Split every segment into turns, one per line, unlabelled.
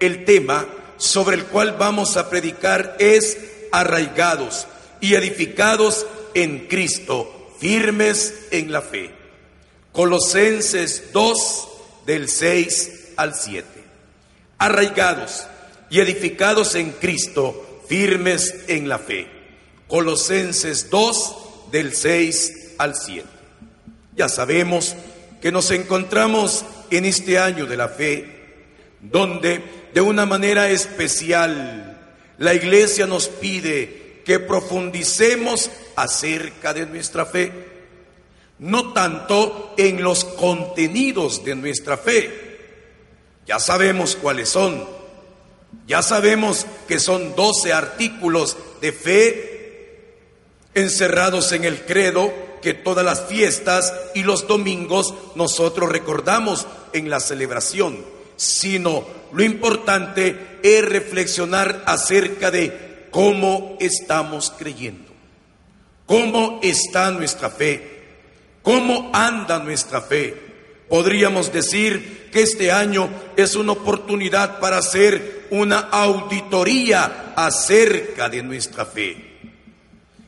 El tema sobre el cual vamos a predicar es arraigados y edificados en Cristo, firmes en la fe. Colosenses 2 del 6 al 7. Arraigados y edificados en Cristo, firmes en la fe. Colosenses 2 del 6 al 7. Ya sabemos que nos encontramos en este año de la fe, donde de una manera especial la iglesia nos pide que profundicemos acerca de nuestra fe, no tanto en los contenidos de nuestra fe. Ya sabemos cuáles son. Ya sabemos que son 12 artículos de fe encerrados en el credo que todas las fiestas y los domingos nosotros recordamos en la celebración, sino lo importante es reflexionar acerca de cómo estamos creyendo, cómo está nuestra fe, cómo anda nuestra fe. Podríamos decir que este año es una oportunidad para hacer una auditoría acerca de nuestra fe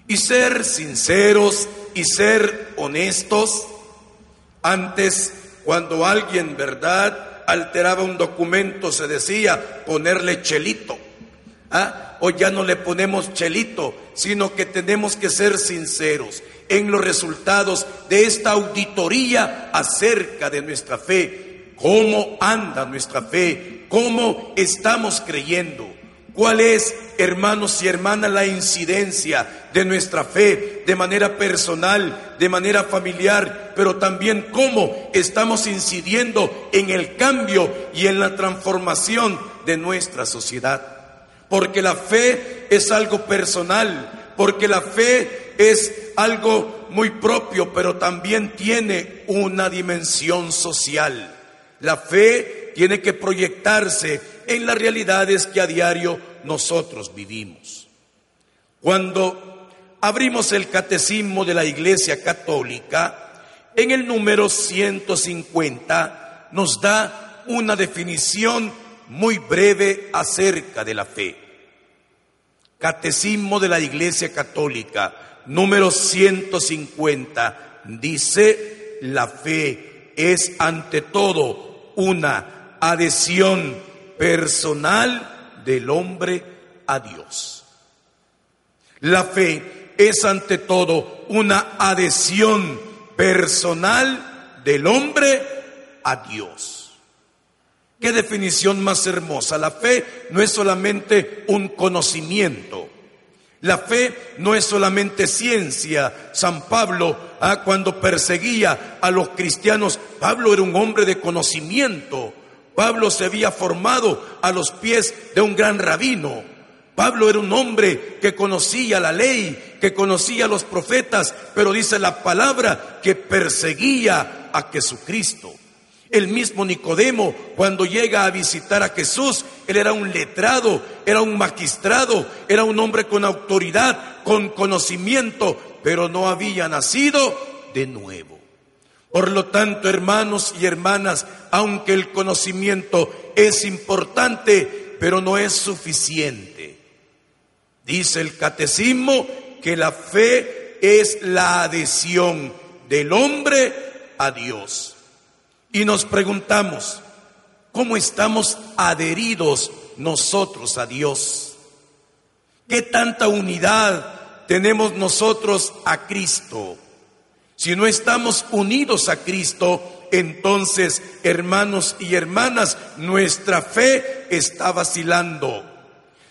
y ser sinceros y ser honestos. Antes, cuando alguien, verdad, alteraba un documento, se decía ponerle chelito. ¿Ah? Hoy ya no le ponemos chelito, sino que tenemos que ser sinceros en los resultados de esta auditoría acerca de nuestra fe. ¿Cómo anda nuestra fe? ¿Cómo estamos creyendo? ¿Cuál es, hermanos y hermanas, la incidencia de nuestra fe de manera personal, de manera familiar, pero también cómo estamos incidiendo en el cambio y en la transformación de nuestra sociedad? Porque la fe es algo personal, porque la fe es algo muy propio, pero también tiene una dimensión social. La fe tiene que proyectarse en las realidades que a diario nosotros vivimos. Cuando abrimos el catecismo de la Iglesia Católica, en el número 150 nos da una definición muy breve acerca de la fe. Catecismo de la Iglesia Católica, número 150, dice, la fe es ante todo una adhesión personal del hombre a Dios. La fe es ante todo una adhesión personal del hombre a Dios. Qué definición más hermosa. La fe no es solamente un conocimiento. La fe no es solamente ciencia. San Pablo, ah, cuando perseguía a los cristianos, Pablo era un hombre de conocimiento. Pablo se había formado a los pies de un gran rabino. Pablo era un hombre que conocía la ley, que conocía a los profetas, pero dice la palabra que perseguía a Jesucristo. El mismo Nicodemo, cuando llega a visitar a Jesús, él era un letrado, era un magistrado, era un hombre con autoridad, con conocimiento, pero no había nacido de nuevo. Por lo tanto, hermanos y hermanas, aunque el conocimiento es importante, pero no es suficiente. Dice el catecismo que la fe es la adhesión del hombre a Dios. Y nos preguntamos, ¿cómo estamos adheridos nosotros a Dios? ¿Qué tanta unidad tenemos nosotros a Cristo? Si no estamos unidos a Cristo, entonces, hermanos y hermanas, nuestra fe está vacilando.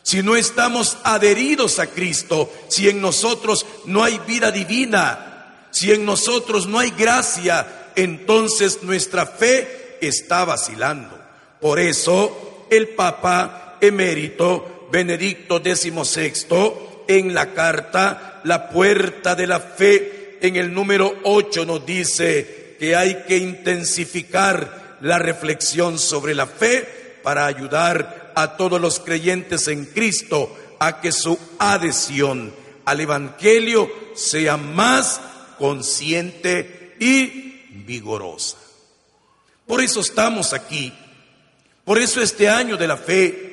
Si no estamos adheridos a Cristo, si en nosotros no hay vida divina, si en nosotros no hay gracia, entonces nuestra fe está vacilando. Por eso el Papa emérito Benedicto XVI en la carta La Puerta de la Fe, en el número 8 nos dice que hay que intensificar la reflexión sobre la fe para ayudar a todos los creyentes en Cristo a que su adhesión al Evangelio sea más consciente y vigorosa. Por eso estamos aquí, por eso este año de la fe,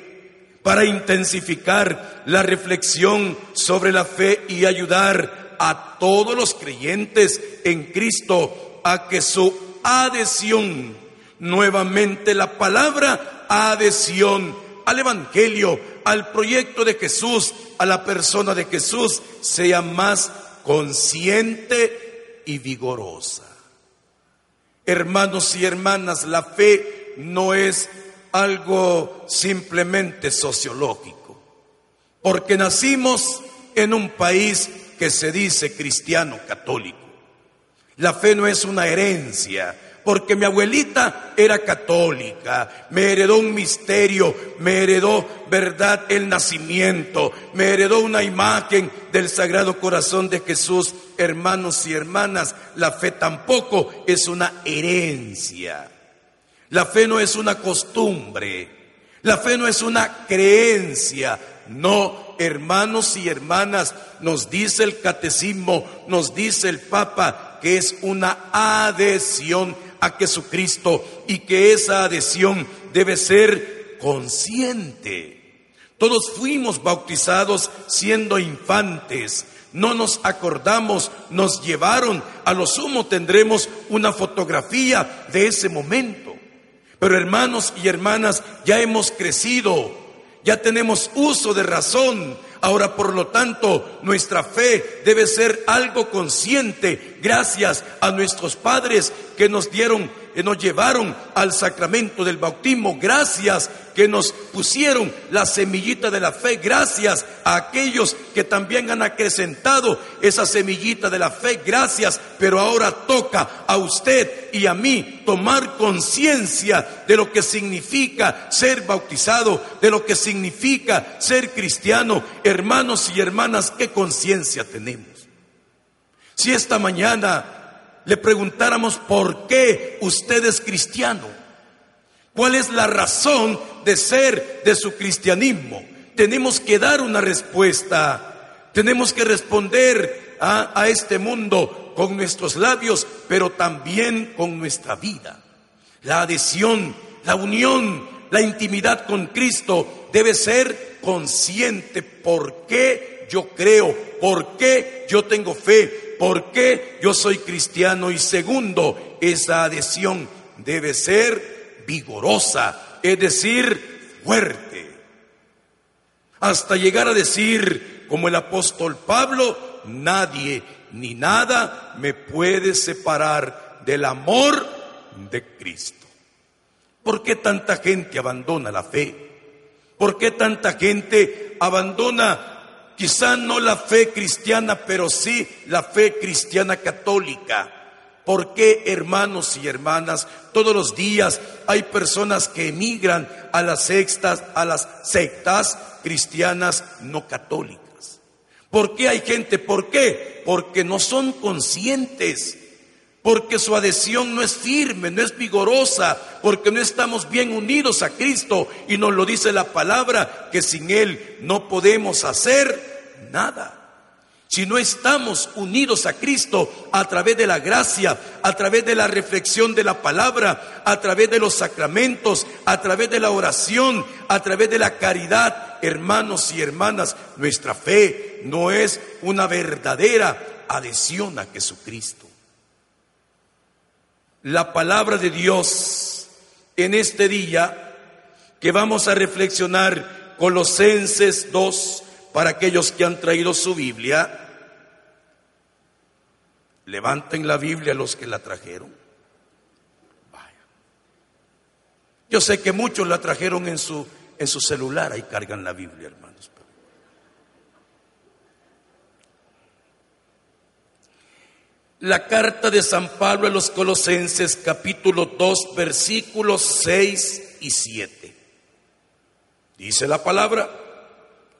para intensificar la reflexión sobre la fe y ayudar a todos los creyentes en Cristo a que su adhesión, nuevamente la palabra adhesión al Evangelio, al proyecto de Jesús, a la persona de Jesús, sea más consciente y vigorosa. Hermanos y hermanas, la fe no es algo simplemente sociológico, porque nacimos en un país que se dice cristiano católico. La fe no es una herencia, porque mi abuelita era católica, me heredó un misterio, me heredó, verdad, el nacimiento, me heredó una imagen del Sagrado Corazón de Jesús. Hermanos y hermanas, la fe tampoco es una herencia. La fe no es una costumbre. La fe no es una creencia. No, hermanos y hermanas, nos dice el catecismo, nos dice el Papa, que es una adhesión a Jesucristo y que esa adhesión debe ser consciente. Todos fuimos bautizados siendo infantes. No nos acordamos, nos llevaron, a lo sumo tendremos una fotografía de ese momento. Pero hermanos y hermanas, ya hemos crecido, ya tenemos uso de razón, Ahora, por lo tanto, nuestra fe debe ser algo consciente gracias a nuestros padres que nos dieron, nos llevaron al sacramento del bautismo, gracias que nos pusieron la semillita de la fe, gracias a aquellos que también han acrecentado esa semillita de la fe, gracias, pero ahora toca a usted y a mí tomar conciencia de lo que significa ser bautizado, de lo que significa ser cristiano. Hermanos y hermanas, ¿qué conciencia tenemos? Si esta mañana le preguntáramos por qué usted es cristiano, ¿Cuál es la razón de ser de su cristianismo? Tenemos que dar una respuesta. Tenemos que responder a, a, este mundo con nuestros labios, pero también con nuestra vida. La adhesión, la unión, la intimidad con Cristo debe ser consciente. ¿Por qué yo creo? ¿Por qué yo tengo fe? ¿Por qué yo soy cristiano? Y segundo, esa adhesión debe ser vigorosa, es decir, fuerte. Hasta llegar a decir, como el apóstol Pablo, nadie ni nada me puede separar del amor de Cristo. ¿Por qué tanta gente abandona la fe? ¿Por qué tanta gente abandona quizá no la fe cristiana, pero sí la fe cristiana católica? ¿Por qué, hermanos y hermanas, todos los días hay personas que emigran a las sectas, a las sectas cristianas no católicas? ¿Por qué hay gente? ¿Por qué? Porque no son conscientes, porque su adhesión no es firme, no es vigorosa, porque no estamos bien unidos a Cristo y nos lo dice la palabra que sin Él no podemos hacer nada. Si no estamos unidos a Cristo a través de la gracia, a través de la reflexión de la palabra, a través de los sacramentos, a través de la oración, a través de la caridad, hermanos y hermanas, nuestra fe no es una verdadera adhesión a Jesucristo. La palabra de Dios en este día que vamos a reflexionar Colosenses 2, para aquellos que han traído su Biblia. Levanten la Biblia los que la trajeron. Vaya. Yo sé que muchos la trajeron en su, en su celular, ahí cargan la Biblia, hermanos. La carta de San Pablo a los Colosenses, capítulo 2, versículos 6 y 7. Dice la palabra,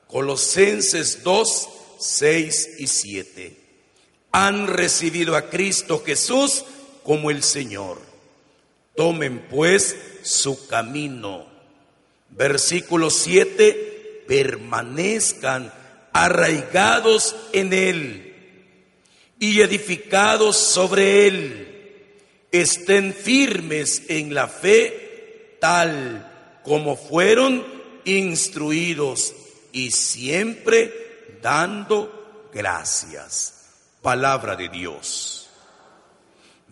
Colosenses 2, 6 y 7. Han recibido a Cristo Jesús como el Señor. Tomen pues su camino. Versículo 7, permanezcan arraigados en Él y edificados sobre Él. Estén firmes en la fe tal como fueron instruidos y siempre dando gracias. Palabra de Dios.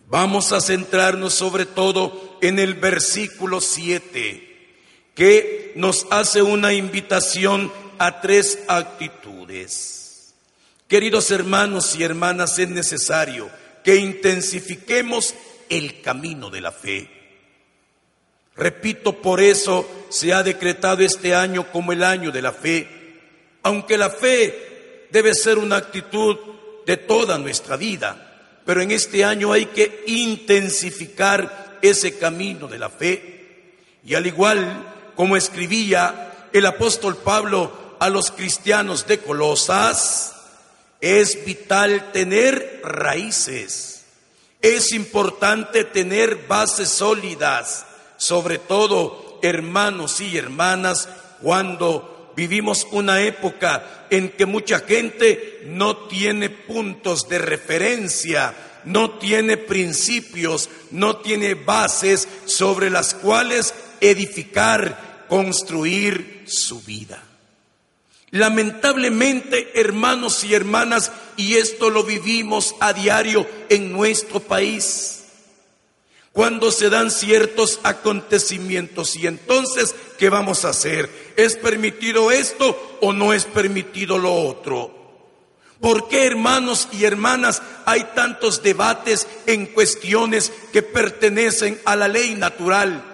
Vamos a centrarnos sobre todo en el versículo 7, que nos hace una invitación a tres actitudes. Queridos hermanos y hermanas, es necesario que intensifiquemos el camino de la fe. Repito, por eso se ha decretado este año como el año de la fe, aunque la fe debe ser una actitud de toda nuestra vida, pero en este año hay que intensificar ese camino de la fe. Y al igual como escribía el apóstol Pablo a los cristianos de Colosas, es vital tener raíces, es importante tener bases sólidas, sobre todo hermanos y hermanas, cuando vivimos una época en que mucha gente no tiene puntos de referencia, no tiene principios, no tiene bases sobre las cuales edificar, construir su vida. Lamentablemente, hermanos y hermanas, y esto lo vivimos a diario en nuestro país, cuando se dan ciertos acontecimientos. Y entonces, ¿qué vamos a hacer? ¿Es permitido esto o no es permitido lo otro? ¿Por qué, hermanos y hermanas, hay tantos debates en cuestiones que pertenecen a la ley natural?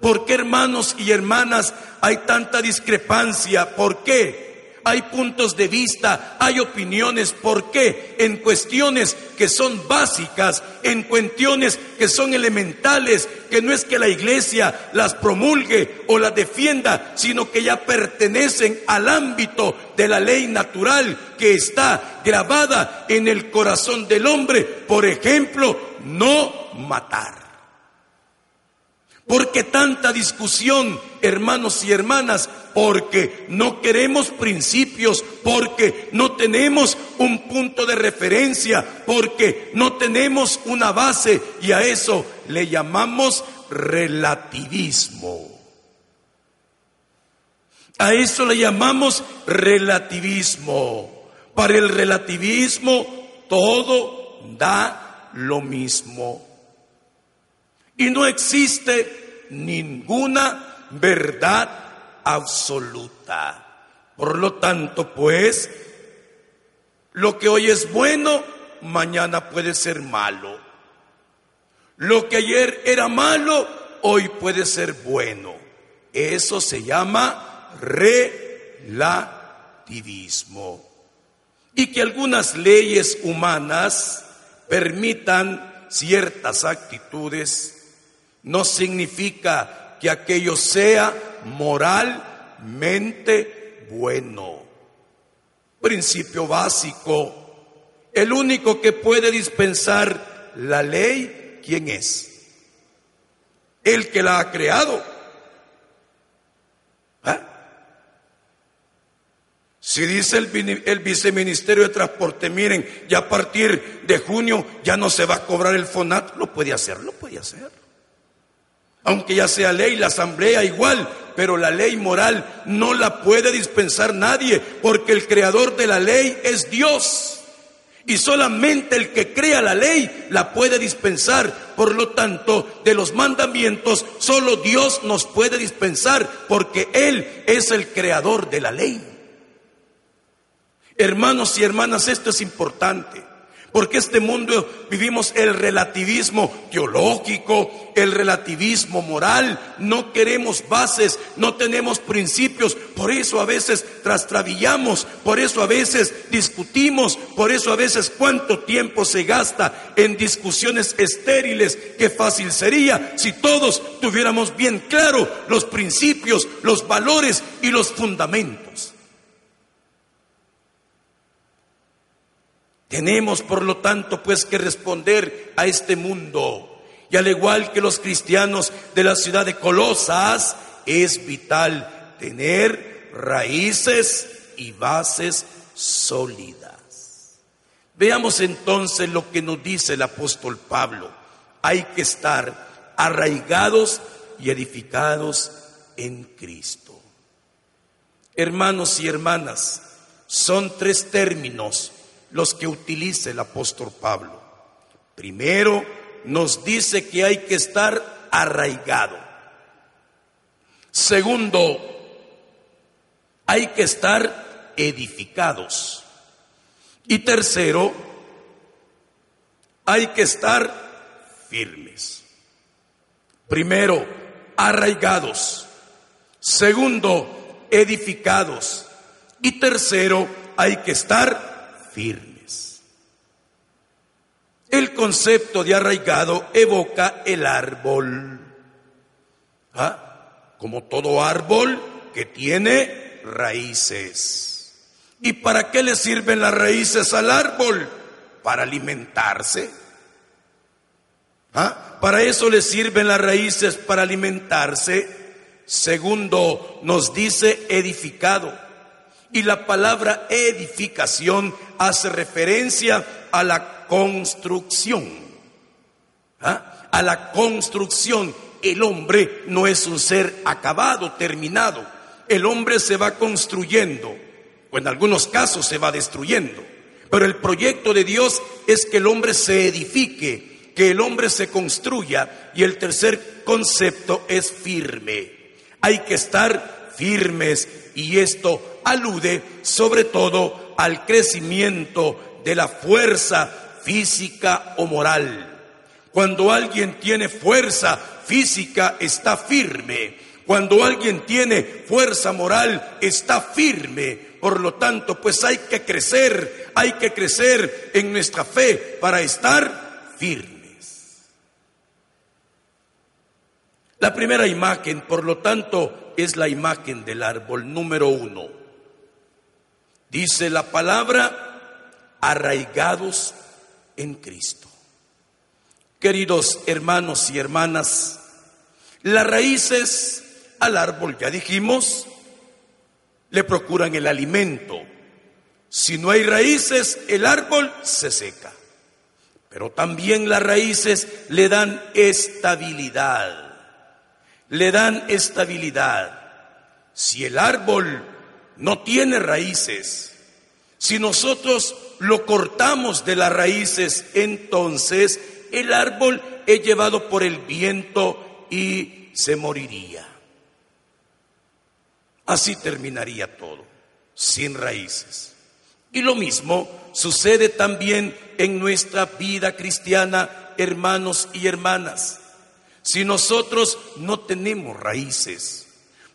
¿Por qué, hermanos y hermanas, hay tanta discrepancia? ¿Por qué? Hay puntos de vista, hay opiniones. ¿Por qué? En cuestiones que son básicas, en cuestiones que son elementales, que no es que la iglesia las promulgue o las defienda, sino que ya pertenecen al ámbito de la ley natural que está grabada en el corazón del hombre. Por ejemplo, no matar. ¿Por qué tanta discusión, hermanos y hermanas? Porque no queremos principios, porque no tenemos un punto de referencia, porque no tenemos una base y a eso le llamamos relativismo. A eso le llamamos relativismo. Para el relativismo todo da lo mismo y no existe ninguna verdad absoluta. Por lo tanto, pues, lo que hoy es bueno, mañana puede ser malo. Lo que ayer era malo, hoy puede ser bueno. Eso se llama relativismo. Y que algunas leyes humanas permitan ciertas actitudes no significa que aquello sea moralmente bueno. Principio básico. El único que puede dispensar la ley, ¿quién es? El que la ha creado. ¿Ah? Si dice el, el, viceministerio de Transporte, miren, ya a partir de junio ya no se va a cobrar el FONAT, lo puede hacer, lo puede hacer. Aunque ya sea ley, la asamblea igual, pero la ley moral no la puede dispensar nadie, porque el creador de la ley es Dios. Y solamente el que crea la ley la puede dispensar. Por lo tanto, de los mandamientos, solo Dios nos puede dispensar, porque Él es el creador de la ley. Hermanos y hermanas, esto es importante. Porque este mundo vivimos el relativismo teológico, el relativismo moral, no queremos bases, no tenemos principios, por eso a veces trastrabillamos, por eso a veces discutimos, por eso a veces cuánto tiempo se gasta en discusiones estériles, qué fácil sería si todos tuviéramos bien claro los principios, los valores y los fundamentos. Tenemos, por lo tanto, pues que responder a este mundo. Y al igual que los cristianos de la ciudad de Colosas, es vital tener raíces y bases sólidas. Veamos entonces lo que nos dice el apóstol Pablo. Hay que estar arraigados y edificados en Cristo. Hermanos y hermanas, son tres términos los que utiliza el apóstol Pablo. Primero, nos dice que hay que estar arraigado. Segundo, hay que estar edificados. Y tercero, hay que estar firmes. Primero, arraigados. Segundo, edificados. Y tercero, hay que estar firmes. El concepto de arraigado evoca el árbol. ¿Ah? Como todo árbol que tiene raíces. ¿Y para qué le sirven las raíces al árbol? Para alimentarse. ¿Ah? Para eso le sirven las raíces, para alimentarse. Segundo, nos dice edificado. Y la palabra edificación hace referencia a la construcción. ¿Ah? A la construcción. El hombre no es un ser acabado, terminado. El hombre se va construyendo, o en algunos casos se va destruyendo. Pero el proyecto de Dios es que el hombre se edifique, que el hombre se construya. Y el tercer concepto es firme. Hay que estar firmes y esto alude sobre todo al crecimiento de la fuerza física o moral. Cuando alguien tiene fuerza física está firme. Cuando alguien tiene fuerza moral está firme. Por lo tanto, pues hay que crecer, hay que crecer en nuestra fe para estar firmes. La primera imagen, por lo tanto, es la imagen del árbol número uno. Dice la palabra, arraigados en Cristo. Queridos hermanos y hermanas, las raíces al árbol, ya dijimos, le procuran el alimento. Si no hay raíces, el árbol se seca. Pero también las raíces le dan estabilidad. Le dan estabilidad. Si el árbol no tiene raíces. Si nosotros lo cortamos de las raíces, entonces el árbol es llevado por el viento y se moriría. Así terminaría todo, sin raíces. Y lo mismo sucede también en nuestra vida cristiana, hermanos y hermanas. Si nosotros no tenemos raíces,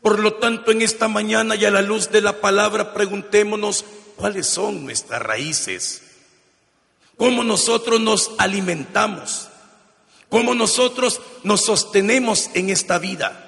por lo tanto, en esta mañana y a la luz de la palabra, preguntémonos cuáles son nuestras raíces, cómo nosotros nos alimentamos, cómo nosotros nos sostenemos en esta vida.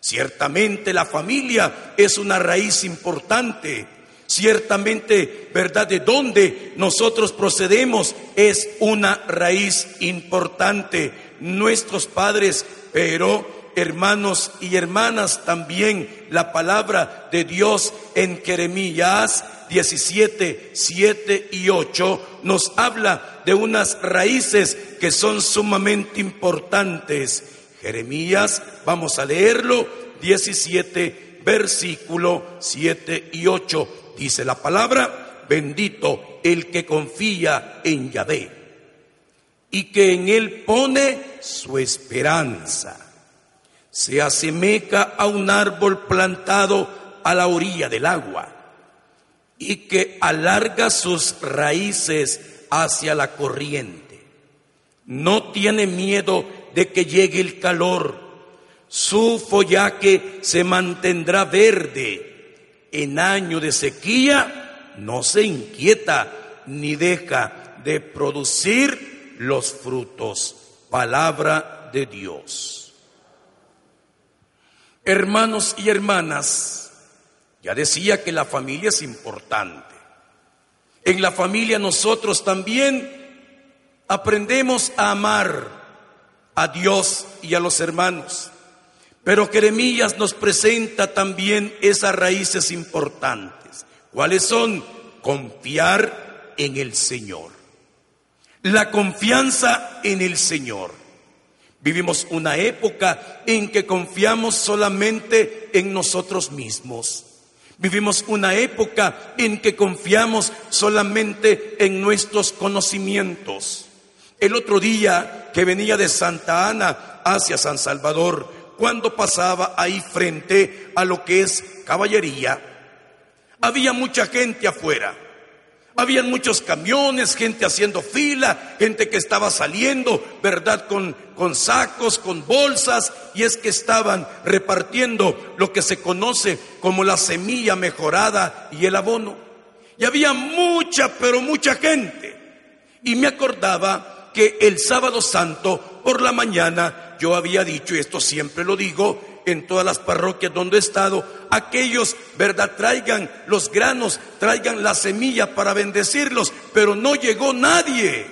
Ciertamente la familia es una raíz importante. Ciertamente, ¿verdad? De dónde nosotros procedemos es una raíz importante. Nuestros padres, pero hermanos y hermanas, también la palabra de Dios en Jeremías 17, 7 y 8 nos habla de unas raíces que son sumamente importantes. Jeremías, vamos a leerlo, 17, versículo 7 y 8. Dice la palabra, bendito el que confía en Yahvé y que en él pone su esperanza se asemeja a un árbol plantado a la orilla del agua y que alarga sus raíces hacia la corriente. No tiene miedo de que llegue el calor. Su follaje se mantendrá verde. En año de sequía no se inquieta ni deja de producir los frutos. Palabra de Dios. Hermanos y hermanas, ya decía que la familia es importante. En la familia nosotros también aprendemos a amar a Dios y a los hermanos. Pero Jeremías nos presenta también esas raíces importantes. ¿Cuáles son? Confiar en el Señor. La confianza en el Señor. Vivimos una época en que confiamos solamente en nosotros mismos. Vivimos una época en que confiamos solamente en nuestros conocimientos. El otro día que venía de Santa Ana hacia San Salvador, cuando pasaba ahí frente a lo que es caballería, había mucha gente afuera. Habían muchos camiones, gente haciendo fila, gente que estaba saliendo, ¿verdad? Con, con sacos, con bolsas, y es que estaban repartiendo lo que se conoce como la semilla mejorada y el abono. Y había mucha, pero mucha gente. Y me acordaba que el sábado santo, por la mañana, yo había dicho, y esto siempre lo digo, en todas las parroquias donde he estado, aquellos, ¿verdad? Traigan los granos, traigan la semilla para bendecirlos, pero no llegó nadie.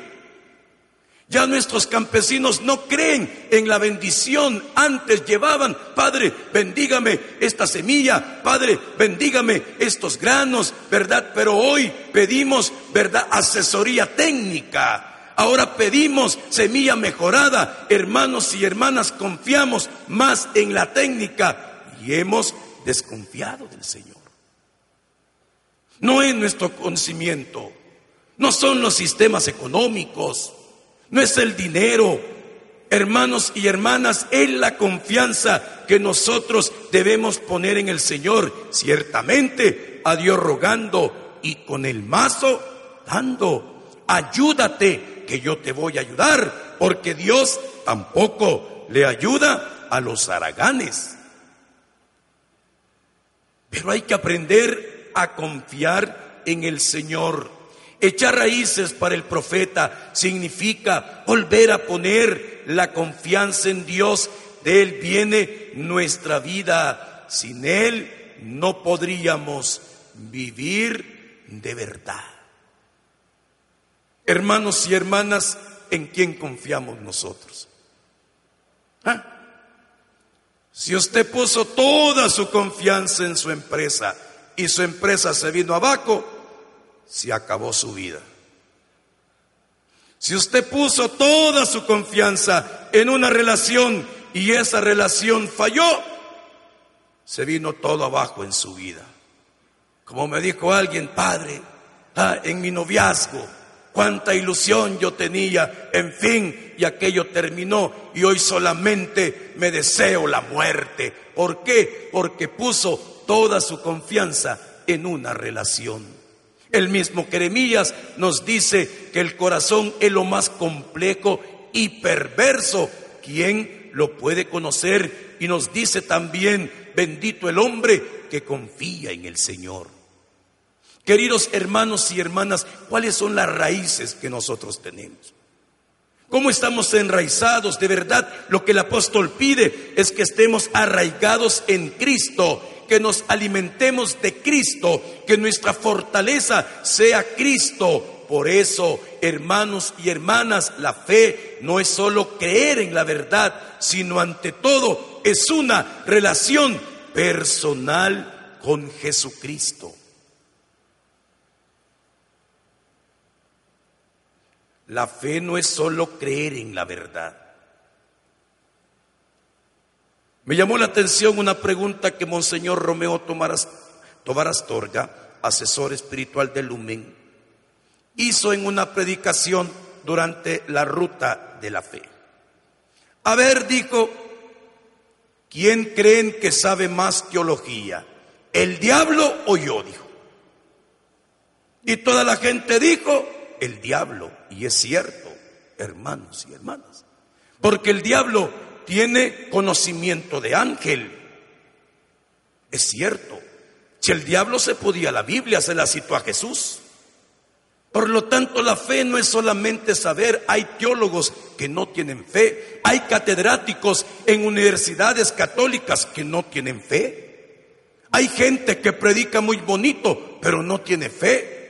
Ya nuestros campesinos no creen en la bendición. Antes llevaban, Padre, bendígame esta semilla, Padre, bendígame estos granos, ¿verdad? Pero hoy pedimos, ¿verdad? Asesoría técnica Ahora pedimos semilla mejorada. Hermanos y hermanas, confiamos más en la técnica y hemos desconfiado del Señor. No es nuestro conocimiento, no son los sistemas económicos, no es el dinero. Hermanos y hermanas, es la confianza que nosotros debemos poner en el Señor, ciertamente a Dios rogando y con el mazo dando. Ayúdate que yo te voy a ayudar, porque Dios tampoco le ayuda a los haraganes. Pero hay que aprender a confiar en el Señor. Echar raíces para el profeta significa volver a poner la confianza en Dios. De Él viene nuestra vida. Sin Él no podríamos vivir de verdad. Hermanos y hermanas, ¿en quién confiamos nosotros? ¿Ah? Si usted puso toda su confianza en su empresa y su empresa se vino abajo, se acabó su vida. Si usted puso toda su confianza en una relación y esa relación falló, se vino todo abajo en su vida. Como me dijo alguien, padre, ah, en mi noviazgo, cuánta ilusión yo tenía, en fin, y aquello terminó y hoy solamente me deseo la muerte. ¿Por qué? Porque puso toda su confianza en una relación. El mismo Jeremías nos dice que el corazón es lo más complejo y perverso. ¿Quién lo puede conocer? Y nos dice también, bendito el hombre que confía en el Señor. Queridos hermanos y hermanas, ¿cuáles son las raíces que nosotros tenemos? ¿Cómo estamos enraizados? De verdad, lo que el apóstol pide es que estemos arraigados en Cristo, que nos alimentemos de Cristo, que nuestra fortaleza sea Cristo. Por eso, hermanos y hermanas, la fe no es solo creer en la verdad, sino ante todo es una relación personal con Jesucristo. La fe no es solo creer en la verdad. Me llamó la atención una pregunta que Monseñor Romeo Tobar Astorga, asesor espiritual de Lumen, hizo en una predicación durante la ruta de la fe. A ver, dijo, ¿quién creen que sabe más teología? ¿El diablo o yo? Dijo. Y toda la gente dijo, el diablo. Y es cierto, hermanos y hermanas. Porque el diablo tiene conocimiento de ángel. Es cierto. Si el diablo se podía, la Biblia se la citó a Jesús. Por lo tanto, la fe no es solamente saber, hay teólogos que no tienen fe, hay catedráticos en universidades católicas que no tienen fe, hay gente que predica muy bonito, pero no tiene fe,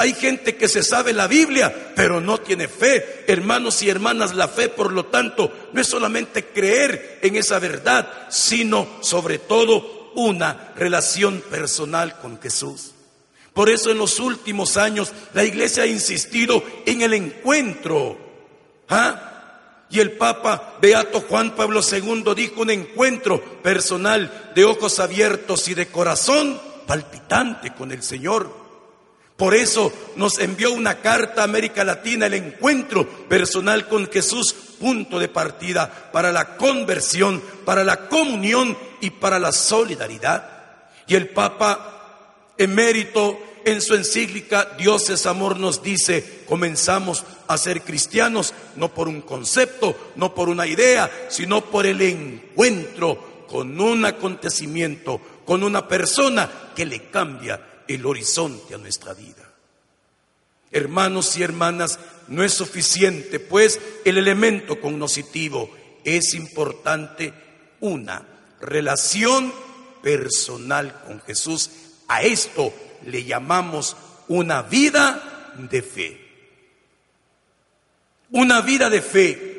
hay gente que se sabe la Biblia, pero no tiene fe. Hermanos y hermanas, la fe, por lo tanto, no es solamente creer en esa verdad, sino sobre todo una relación personal con Jesús. Por eso en los últimos años la iglesia ha insistido en el encuentro. ¿Ah? Y el Papa Beato Juan Pablo II dijo un encuentro personal de ojos abiertos y de corazón palpitante con el Señor. Por eso nos envió una carta a América Latina, el encuentro personal con Jesús, punto de partida para la conversión, para la comunión y para la solidaridad. Y el Papa emérito en su encíclica Dios es amor nos dice, comenzamos a ser cristianos no por un concepto, no por una idea, sino por el encuentro con un acontecimiento, con una persona que le cambia el horizonte a nuestra vida. Hermanos y hermanas, no es suficiente, pues el elemento cognoscitivo es importante una relación personal con Jesús a esto le llamamos una vida de fe. Una vida de fe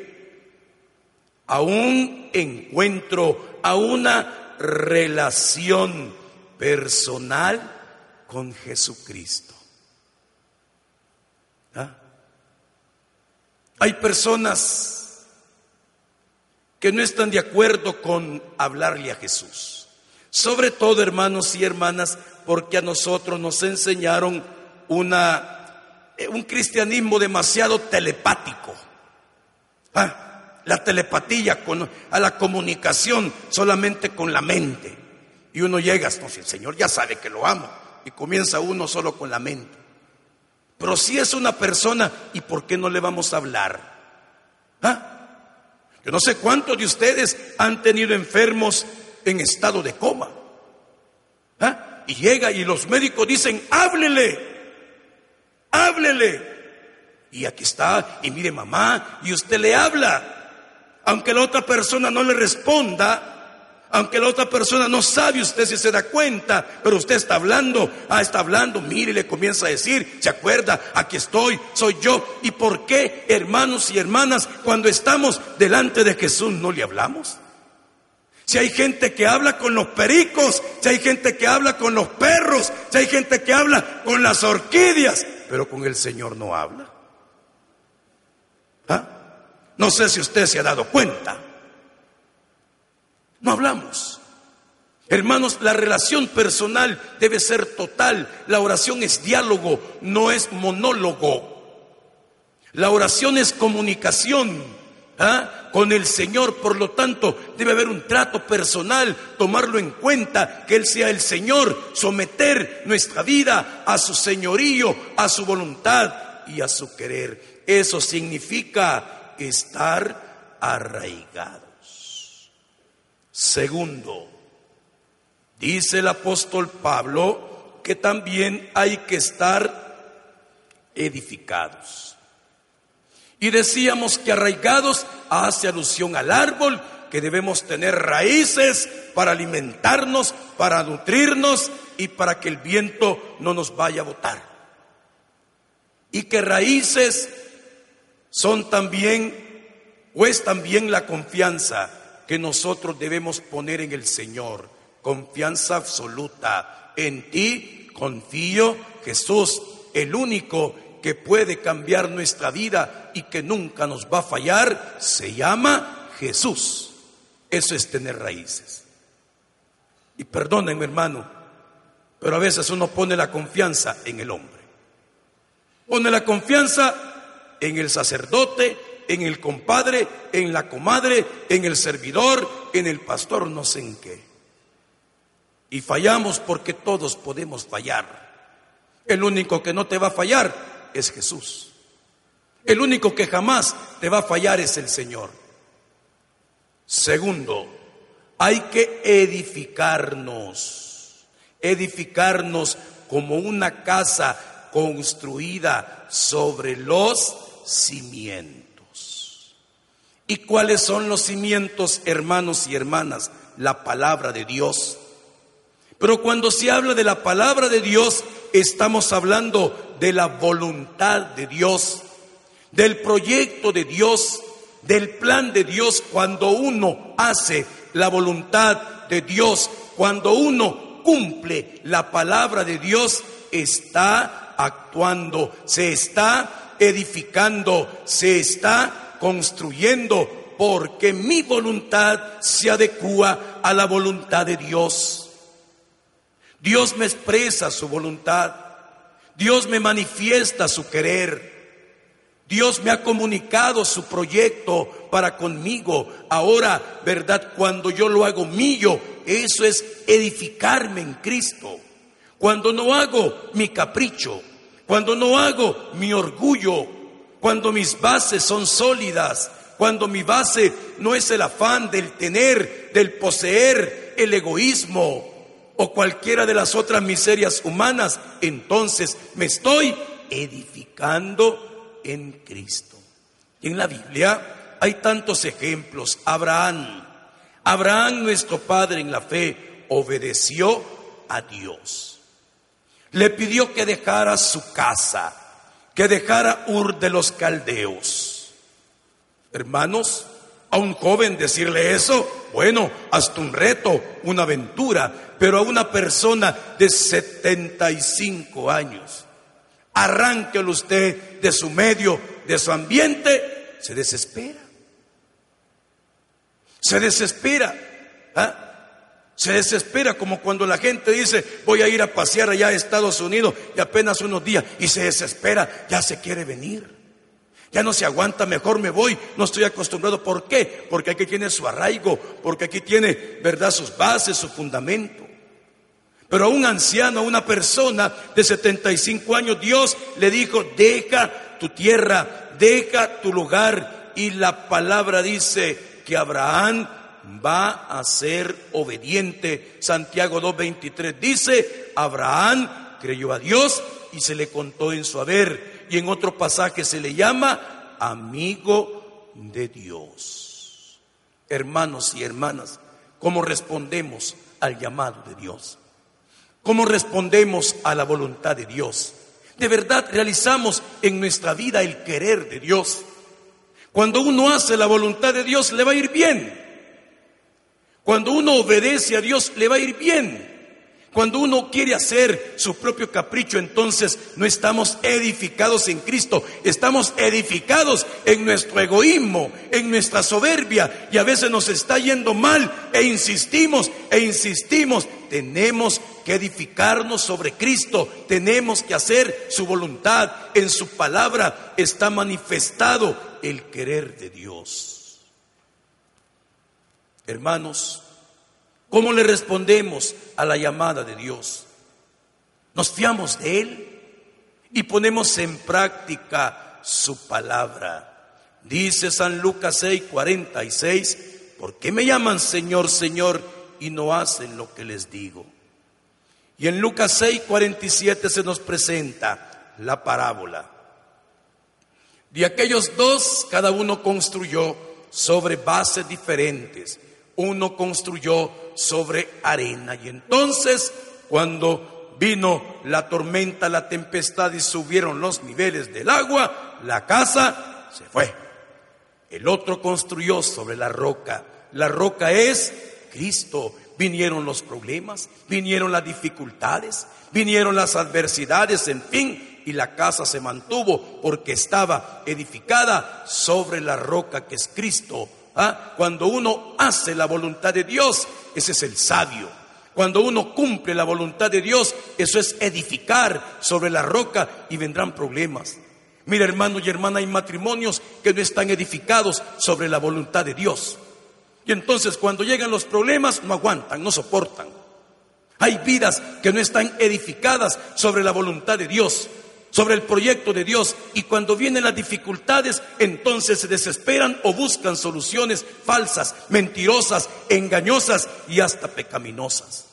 a un encuentro, a una relación personal con Jesucristo. ¿Ah? Hay personas que no están de acuerdo con hablarle a Jesús. Sobre todo, hermanos y hermanas, porque a nosotros nos enseñaron una, eh, un cristianismo demasiado telepático. Ah, la telepatía, con, a la comunicación solamente con la mente. Y uno llega, no, el Señor ya sabe que lo amo. Y comienza uno solo con la mente. Pero si es una persona, ¿y por qué no le vamos a hablar? ¿Ah? Yo no sé cuántos de ustedes han tenido enfermos en estado de coma. ¿Ah? Y llega y los médicos dicen, háblele, háblele. Y aquí está, y mire mamá, y usted le habla. Aunque la otra persona no le responda, aunque la otra persona no sabe usted si se da cuenta, pero usted está hablando, ah, está hablando, mire, le comienza a decir, se acuerda, aquí estoy, soy yo. ¿Y por qué, hermanos y hermanas, cuando estamos delante de Jesús no le hablamos? Si hay gente que habla con los pericos, si hay gente que habla con los perros, si hay gente que habla con las orquídeas, pero con el Señor no habla. ¿Ah? No sé si usted se ha dado cuenta. No hablamos. Hermanos, la relación personal debe ser total. La oración es diálogo, no es monólogo. La oración es comunicación. ¿ah? con el Señor. Por lo tanto, debe haber un trato personal, tomarlo en cuenta, que Él sea el Señor, someter nuestra vida a su señorío, a su voluntad y a su querer. Eso significa estar arraigados. Segundo, dice el apóstol Pablo que también hay que estar edificados. Y decíamos que arraigados hace alusión al árbol, que debemos tener raíces para alimentarnos, para nutrirnos y para que el viento no nos vaya a botar. Y que raíces son también, o es también la confianza que nosotros debemos poner en el Señor. Confianza absoluta. En ti confío, Jesús, el único que puede cambiar nuestra vida y que nunca nos va a fallar, se llama Jesús. Eso es tener raíces. Y perdónenme hermano, pero a veces uno pone la confianza en el hombre. Pone la confianza en el sacerdote, en el compadre, en la comadre, en el servidor, en el pastor, no sé en qué. Y fallamos porque todos podemos fallar. El único que no te va a fallar es Jesús. El único que jamás te va a fallar es el Señor. Segundo, hay que edificarnos, edificarnos como una casa construida sobre los cimientos. ¿Y cuáles son los cimientos, hermanos y hermanas? La palabra de Dios. Pero cuando se habla de la palabra de Dios, estamos hablando de la voluntad de Dios, del proyecto de Dios, del plan de Dios. Cuando uno hace la voluntad de Dios, cuando uno cumple la palabra de Dios, está actuando, se está edificando, se está construyendo, porque mi voluntad se adecua a la voluntad de Dios. Dios me expresa su voluntad, Dios me manifiesta su querer. Dios me ha comunicado su proyecto para conmigo. Ahora, ¿verdad? Cuando yo lo hago mío, eso es edificarme en Cristo. Cuando no hago mi capricho, cuando no hago mi orgullo, cuando mis bases son sólidas, cuando mi base no es el afán del tener, del poseer, el egoísmo o cualquiera de las otras miserias humanas, entonces me estoy edificando en Cristo. Y en la Biblia hay tantos ejemplos. Abraham, Abraham nuestro padre en la fe, obedeció a Dios. Le pidió que dejara su casa, que dejara Ur de los Caldeos. Hermanos, a un joven decirle eso, bueno, hasta un reto, una aventura, pero a una persona de 75 años, arránquelo usted de su medio, de su ambiente, se desespera. Se desespera. ¿ah? Se desespera como cuando la gente dice, voy a ir a pasear allá a Estados Unidos y apenas unos días y se desespera, ya se quiere venir. Ya no se aguanta, mejor me voy, no estoy acostumbrado. ¿Por qué? Porque aquí tiene su arraigo, porque aquí tiene, ¿verdad?, sus bases, su fundamento. Pero a un anciano, a una persona de 75 años, Dios le dijo, deja tu tierra, deja tu lugar. Y la palabra dice que Abraham va a ser obediente. Santiago 2.23 dice, Abraham creyó a Dios y se le contó en su haber y en otro pasaje se le llama amigo de Dios. Hermanos y hermanas, ¿cómo respondemos al llamado de Dios? ¿Cómo respondemos a la voluntad de Dios? ¿De verdad realizamos en nuestra vida el querer de Dios? Cuando uno hace la voluntad de Dios le va a ir bien. Cuando uno obedece a Dios le va a ir bien. Cuando uno quiere hacer su propio capricho, entonces no estamos edificados en Cristo, estamos edificados en nuestro egoísmo, en nuestra soberbia y a veces nos está yendo mal e insistimos e insistimos. Tenemos que edificarnos sobre Cristo, tenemos que hacer su voluntad. En su palabra está manifestado el querer de Dios. Hermanos, ¿Cómo le respondemos a la llamada de Dios? ¿Nos fiamos de Él y ponemos en práctica su palabra? Dice San Lucas 6, 46, ¿por qué me llaman Señor, Señor y no hacen lo que les digo? Y en Lucas 6, 47 se nos presenta la parábola. De aquellos dos, cada uno construyó sobre bases diferentes. Uno construyó sobre arena. Y entonces, cuando vino la tormenta, la tempestad y subieron los niveles del agua, la casa se fue. El otro construyó sobre la roca. La roca es Cristo. Vinieron los problemas, vinieron las dificultades, vinieron las adversidades, en fin, y la casa se mantuvo porque estaba edificada sobre la roca que es Cristo. ¿Ah? Cuando uno hace la voluntad de Dios, ese es el sabio. Cuando uno cumple la voluntad de Dios, eso es edificar sobre la roca y vendrán problemas. Mira, hermano y hermana, hay matrimonios que no están edificados sobre la voluntad de Dios. Y entonces cuando llegan los problemas, no aguantan, no soportan. Hay vidas que no están edificadas sobre la voluntad de Dios. Sobre el proyecto de Dios y cuando vienen las dificultades, entonces se desesperan o buscan soluciones falsas, mentirosas, engañosas y hasta pecaminosas.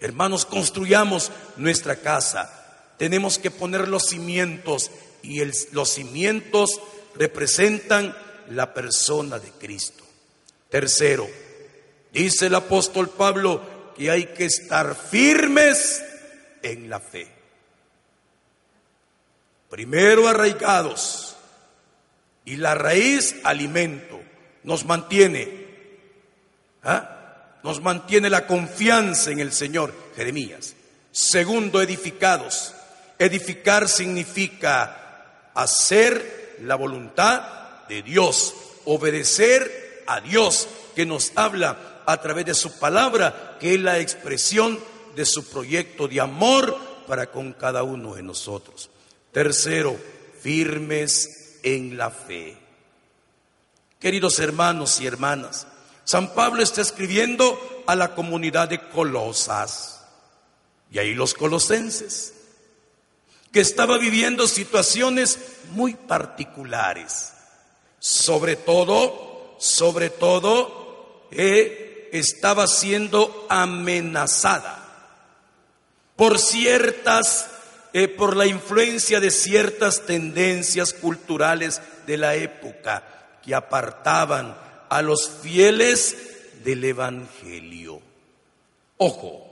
Hermanos, construyamos nuestra casa. Tenemos que poner los cimientos y los cimientos representan la persona de Cristo. Tercero, dice el apóstol Pablo que hay que estar firmes en la fe. Primero arraigados y la raíz alimento nos mantiene. ¿ah? Nos mantiene la confianza en el Señor, Jeremías. Segundo, edificados. Edificar significa hacer la voluntad de Dios, obedecer a Dios que nos habla a través de su palabra, que es la expresión de su proyecto de amor para con cada uno de nosotros. Tercero, firmes en la fe. Queridos hermanos y hermanas, San Pablo está escribiendo a la comunidad de Colosas y ahí los colosenses, que estaba viviendo situaciones muy particulares. Sobre todo, sobre todo, eh, estaba siendo amenazada por ciertas eh, por la influencia de ciertas tendencias culturales de la época que apartaban a los fieles del Evangelio. Ojo,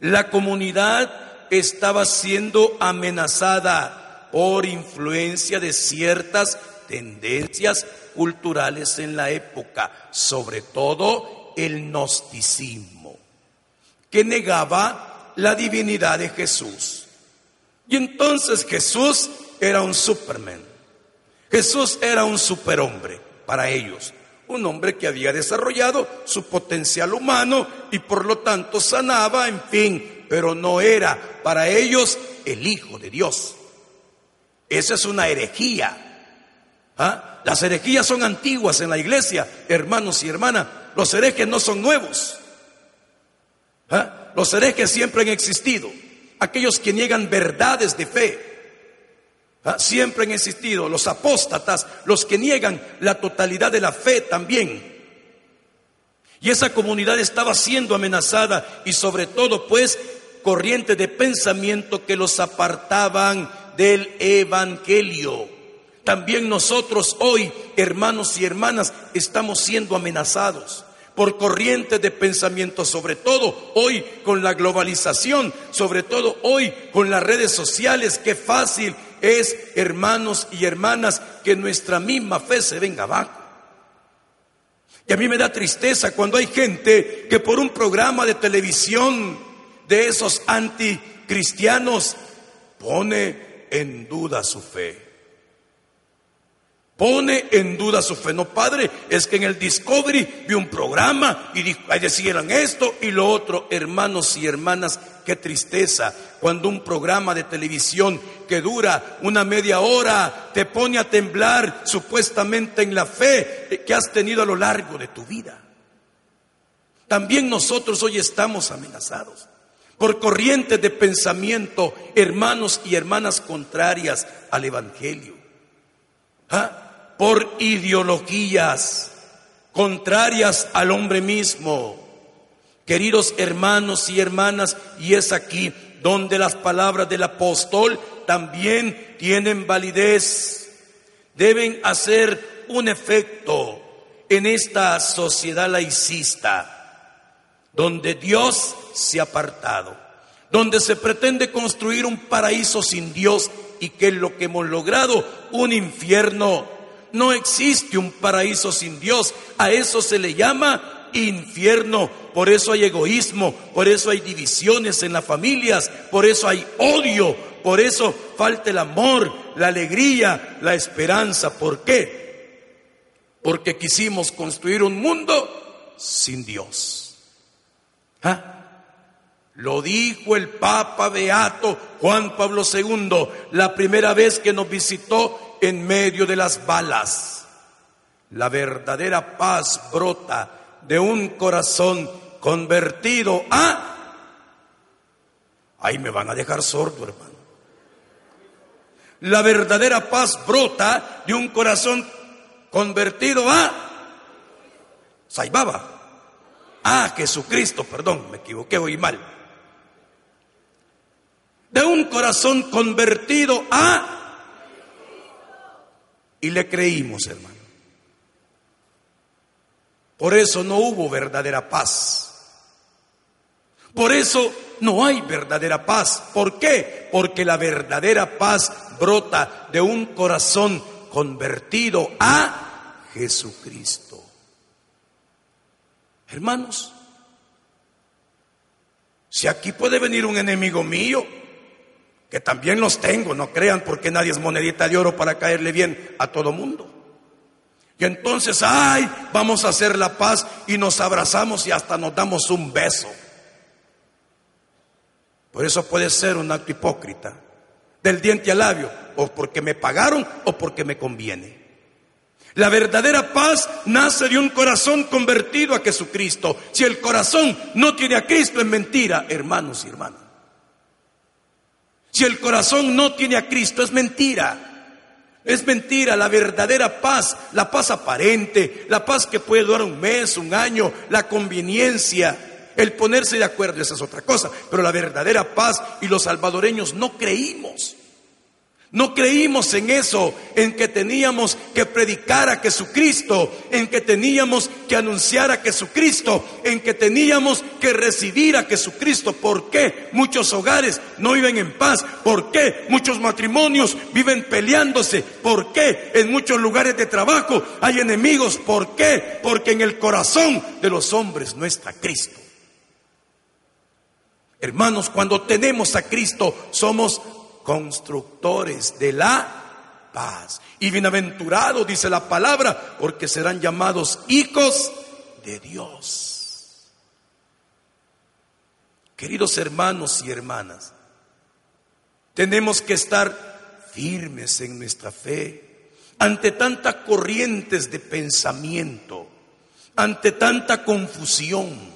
la comunidad estaba siendo amenazada por influencia de ciertas tendencias culturales en la época, sobre todo el gnosticismo, que negaba la divinidad de Jesús. Y entonces Jesús era un superman. Jesús era un superhombre para ellos. Un hombre que había desarrollado su potencial humano y por lo tanto sanaba, en fin, pero no era para ellos el Hijo de Dios. Esa es una herejía. ¿Ah? Las herejías son antiguas en la iglesia, hermanos y hermanas. Los herejes no son nuevos. ¿Ah? Los herejes siempre han existido aquellos que niegan verdades de fe. ¿Ah? Siempre han existido los apóstatas, los que niegan la totalidad de la fe también. Y esa comunidad estaba siendo amenazada y sobre todo pues corrientes de pensamiento que los apartaban del Evangelio. También nosotros hoy, hermanos y hermanas, estamos siendo amenazados por corrientes de pensamiento, sobre todo hoy con la globalización, sobre todo hoy con las redes sociales, qué fácil es, hermanos y hermanas, que nuestra misma fe se venga abajo. Y a mí me da tristeza cuando hay gente que por un programa de televisión de esos anticristianos pone en duda su fe pone en duda su fe. No, padre, es que en el Discovery vi un programa y decían esto y lo otro. Hermanos y hermanas, qué tristeza cuando un programa de televisión que dura una media hora te pone a temblar supuestamente en la fe que has tenido a lo largo de tu vida. También nosotros hoy estamos amenazados por corrientes de pensamiento, hermanos y hermanas contrarias al Evangelio. ¿Ah? Por ideologías contrarias al hombre mismo. Queridos hermanos y hermanas, y es aquí donde las palabras del apóstol también tienen validez, deben hacer un efecto en esta sociedad laicista, donde Dios se ha apartado, donde se pretende construir un paraíso sin Dios y que es lo que hemos logrado, un infierno no existe un paraíso sin Dios. A eso se le llama infierno. Por eso hay egoísmo, por eso hay divisiones en las familias, por eso hay odio, por eso falta el amor, la alegría, la esperanza. ¿Por qué? Porque quisimos construir un mundo sin Dios. ¿Ah? Lo dijo el Papa Beato Juan Pablo II la primera vez que nos visitó en medio de las balas. La verdadera paz brota de un corazón convertido a... Ahí me van a dejar sordo, hermano. La verdadera paz brota de un corazón convertido a Saibaba. Ah, Jesucristo, perdón, me equivoqué, oí mal. De un corazón convertido a... Y le creímos, hermano. Por eso no hubo verdadera paz. Por eso no hay verdadera paz. ¿Por qué? Porque la verdadera paz brota de un corazón convertido a Jesucristo. Hermanos, si aquí puede venir un enemigo mío, que también los tengo, no crean porque nadie es monedita de oro para caerle bien a todo mundo. Y entonces, ay, vamos a hacer la paz y nos abrazamos y hasta nos damos un beso. Por eso puede ser un acto hipócrita, del diente al labio, o porque me pagaron o porque me conviene. La verdadera paz nace de un corazón convertido a Jesucristo. Si el corazón no tiene a Cristo es mentira, hermanos y hermanas. Si el corazón no tiene a Cristo es mentira. Es mentira, la verdadera paz, la paz aparente, la paz que puede durar un mes, un año, la conveniencia, el ponerse de acuerdo, esa es otra cosa. Pero la verdadera paz y los salvadoreños no creímos. No creímos en eso, en que teníamos que predicar a Jesucristo, en que teníamos que anunciar a Jesucristo, en que teníamos que recibir a Jesucristo. ¿Por qué muchos hogares no viven en paz? ¿Por qué muchos matrimonios viven peleándose? ¿Por qué en muchos lugares de trabajo hay enemigos? ¿Por qué? Porque en el corazón de los hombres no está Cristo. Hermanos, cuando tenemos a Cristo somos constructores de la paz. Y bienaventurado, dice la palabra, porque serán llamados hijos de Dios. Queridos hermanos y hermanas, tenemos que estar firmes en nuestra fe ante tantas corrientes de pensamiento, ante tanta confusión.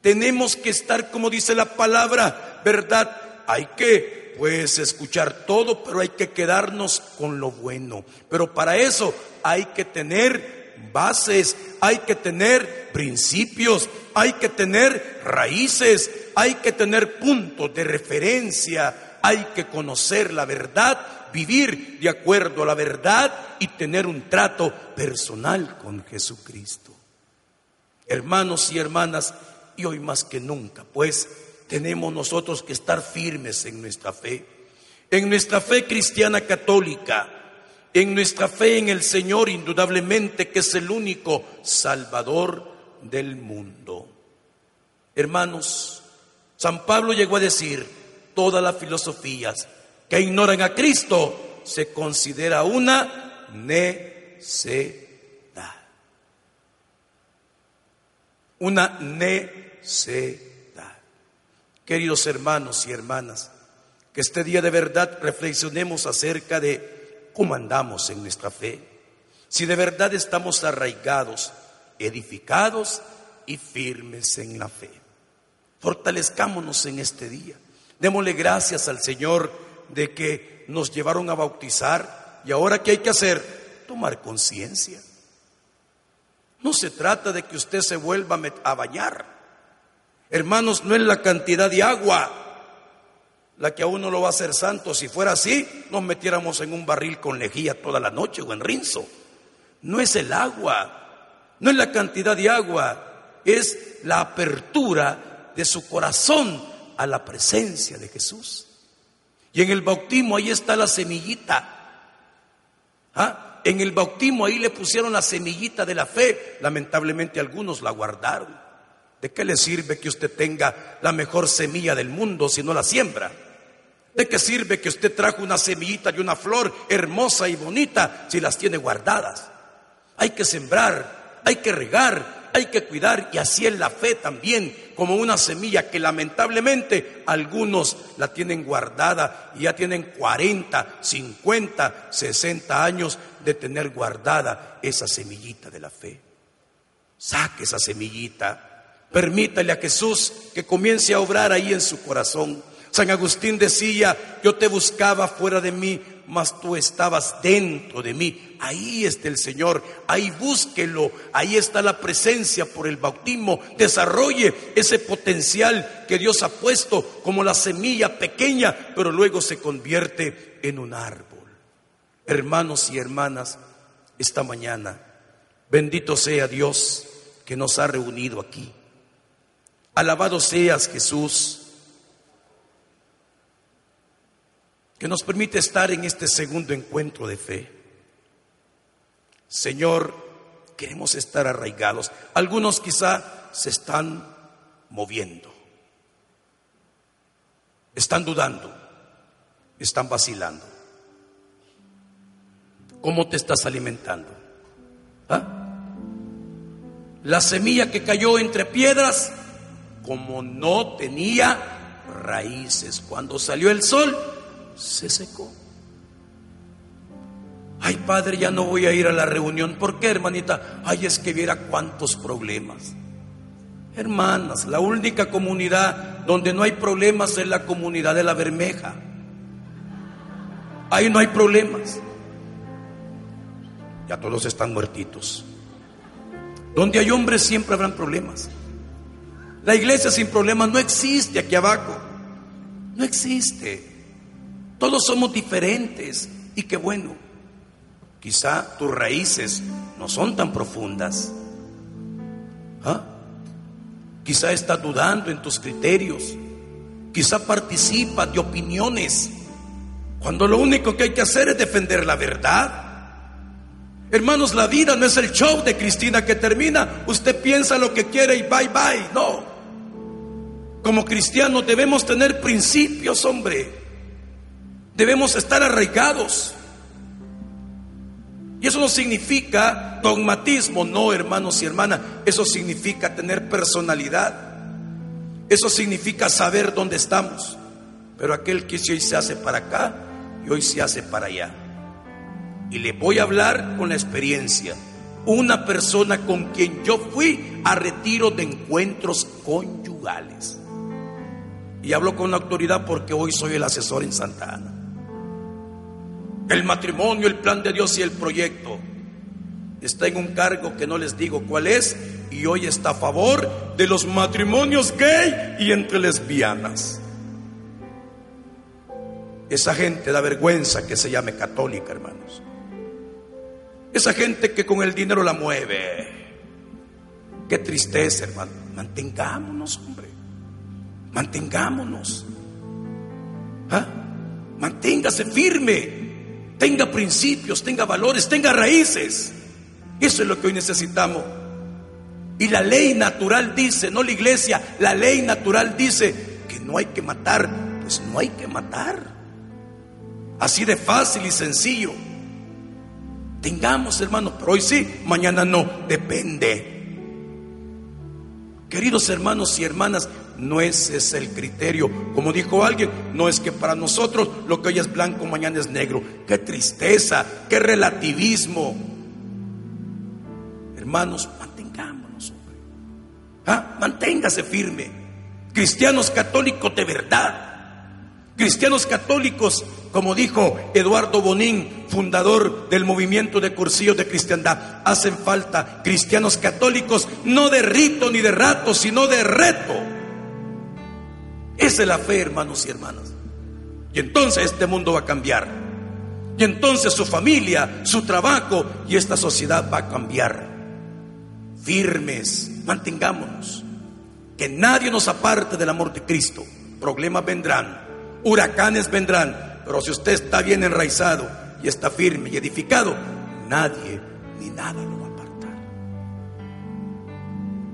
Tenemos que estar, como dice la palabra, ¿verdad? Hay que puedes escuchar todo, pero hay que quedarnos con lo bueno. Pero para eso hay que tener bases, hay que tener principios, hay que tener raíces, hay que tener puntos de referencia, hay que conocer la verdad, vivir de acuerdo a la verdad y tener un trato personal con Jesucristo. Hermanos y hermanas, y hoy más que nunca, pues tenemos nosotros que estar firmes en nuestra fe, en nuestra fe cristiana católica, en nuestra fe en el Señor, indudablemente que es el único Salvador del mundo. Hermanos, San Pablo llegó a decir, todas las filosofías que ignoran a Cristo se considera una necedad. Una necedad. Queridos hermanos y hermanas, que este día de verdad reflexionemos acerca de cómo andamos en nuestra fe, si de verdad estamos arraigados, edificados y firmes en la fe. Fortalezcámonos en este día. Démosle gracias al Señor de que nos llevaron a bautizar y ahora qué hay que hacer? Tomar conciencia. No se trata de que usted se vuelva a bañar. Hermanos, no es la cantidad de agua la que a uno lo va a hacer santo. Si fuera así, nos metiéramos en un barril con lejía toda la noche o en rinzo. No es el agua, no es la cantidad de agua, es la apertura de su corazón a la presencia de Jesús. Y en el bautismo ahí está la semillita. ¿Ah? En el bautismo ahí le pusieron la semillita de la fe. Lamentablemente algunos la guardaron. ¿De qué le sirve que usted tenga la mejor semilla del mundo si no la siembra? ¿De qué sirve que usted trajo una semillita y una flor hermosa y bonita si las tiene guardadas? Hay que sembrar, hay que regar, hay que cuidar y así es la fe también, como una semilla que lamentablemente algunos la tienen guardada y ya tienen 40, 50, 60 años de tener guardada esa semillita de la fe. Saque esa semillita Permítale a Jesús que comience a obrar ahí en su corazón. San Agustín decía, yo te buscaba fuera de mí, mas tú estabas dentro de mí. Ahí está el Señor, ahí búsquelo, ahí está la presencia por el bautismo. Desarrolle ese potencial que Dios ha puesto como la semilla pequeña, pero luego se convierte en un árbol. Hermanos y hermanas, esta mañana, bendito sea Dios que nos ha reunido aquí. Alabado seas Jesús que nos permite estar en este segundo encuentro de fe. Señor, queremos estar arraigados. Algunos quizá se están moviendo, están dudando, están vacilando. ¿Cómo te estás alimentando? ¿Ah? La semilla que cayó entre piedras, como no tenía raíces, cuando salió el sol, se secó. Ay, padre, ya no voy a ir a la reunión. ¿Por qué, hermanita? Ay, es que viera cuántos problemas. Hermanas, la única comunidad donde no hay problemas es la comunidad de la Bermeja. Ahí no hay problemas. Ya todos están muertitos. Donde hay hombres siempre habrán problemas. La iglesia sin problemas no existe aquí abajo. No existe. Todos somos diferentes y qué bueno. Quizá tus raíces no son tan profundas. ¿Ah? Quizá estás dudando en tus criterios. Quizá participas de opiniones. Cuando lo único que hay que hacer es defender la verdad. Hermanos, la vida no es el show de Cristina que termina. Usted piensa lo que quiere y bye bye. No. Como cristianos debemos tener principios, hombre. Debemos estar arraigados. Y eso no significa dogmatismo, no, hermanos y hermanas. Eso significa tener personalidad. Eso significa saber dónde estamos. Pero aquel que hoy se hace para acá y hoy se hace para allá. Y le voy a hablar con la experiencia. Una persona con quien yo fui a retiro de encuentros conyugales. Y hablo con autoridad porque hoy soy el asesor en Santa Ana el matrimonio, el plan de Dios y el proyecto. Está en un cargo que no les digo cuál es y hoy está a favor de los matrimonios gay y entre lesbianas. Esa gente da vergüenza que se llame católica, hermanos. Esa gente que con el dinero la mueve. Qué tristeza, hermano. Mantengámonos, hombre. Mantengámonos. ¿Ah? Manténgase firme tenga principios, tenga valores, tenga raíces. Eso es lo que hoy necesitamos. Y la ley natural dice, no la iglesia, la ley natural dice que no hay que matar, pues no hay que matar. Así de fácil y sencillo. Tengamos, hermanos, pero hoy sí, mañana no, depende. Queridos hermanos y hermanas, no ese es el criterio. Como dijo alguien, no es que para nosotros lo que hoy es blanco, mañana es negro. Qué tristeza, qué relativismo. Hermanos, mantengámonos. ¿Ah? Manténgase firme. Cristianos católicos de verdad. Cristianos católicos, como dijo Eduardo Bonín, fundador del movimiento de cursillos de cristiandad, hacen falta cristianos católicos no de rito ni de rato, sino de reto. Esa es la fe, hermanos y hermanas. Y entonces este mundo va a cambiar. Y entonces su familia, su trabajo y esta sociedad va a cambiar. Firmes, mantengámonos. Que nadie nos aparte del amor de Cristo. Problemas vendrán, huracanes vendrán, pero si usted está bien enraizado y está firme y edificado, nadie ni nada lo va a apartar.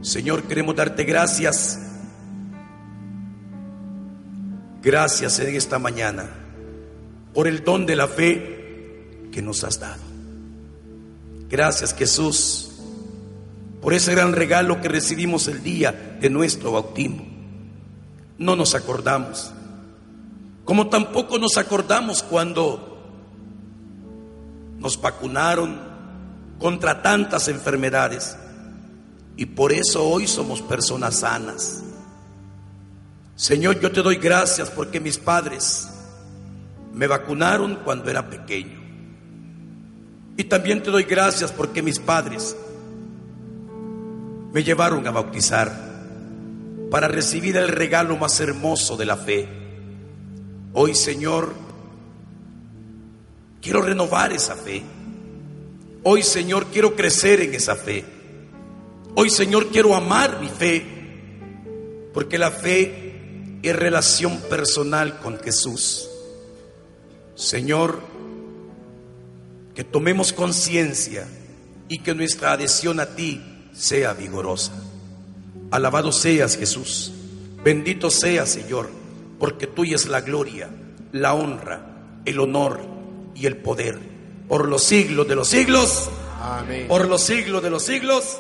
Señor, queremos darte gracias Gracias en esta mañana por el don de la fe que nos has dado. Gracias Jesús por ese gran regalo que recibimos el día de nuestro bautismo. No nos acordamos, como tampoco nos acordamos cuando nos vacunaron contra tantas enfermedades y por eso hoy somos personas sanas. Señor, yo te doy gracias porque mis padres Me vacunaron cuando era pequeño. Y también te doy gracias porque mis padres me llevaron a bautizar para recibir el regalo más hermoso de la fe. Hoy, Señor, quiero renovar esa fe. Hoy, Señor, quiero crecer en esa fe. Hoy, Señor, quiero amar mi fe, porque la fe es relación personal con Jesús. Señor, que tomemos conciencia y que nuestra adhesión a ti sea vigorosa. Alabado seas Jesús, bendito seas Señor, porque tuya es la gloria, la honra, el honor y el poder por los siglos de los siglos.
Amén.
Por los siglos de los siglos.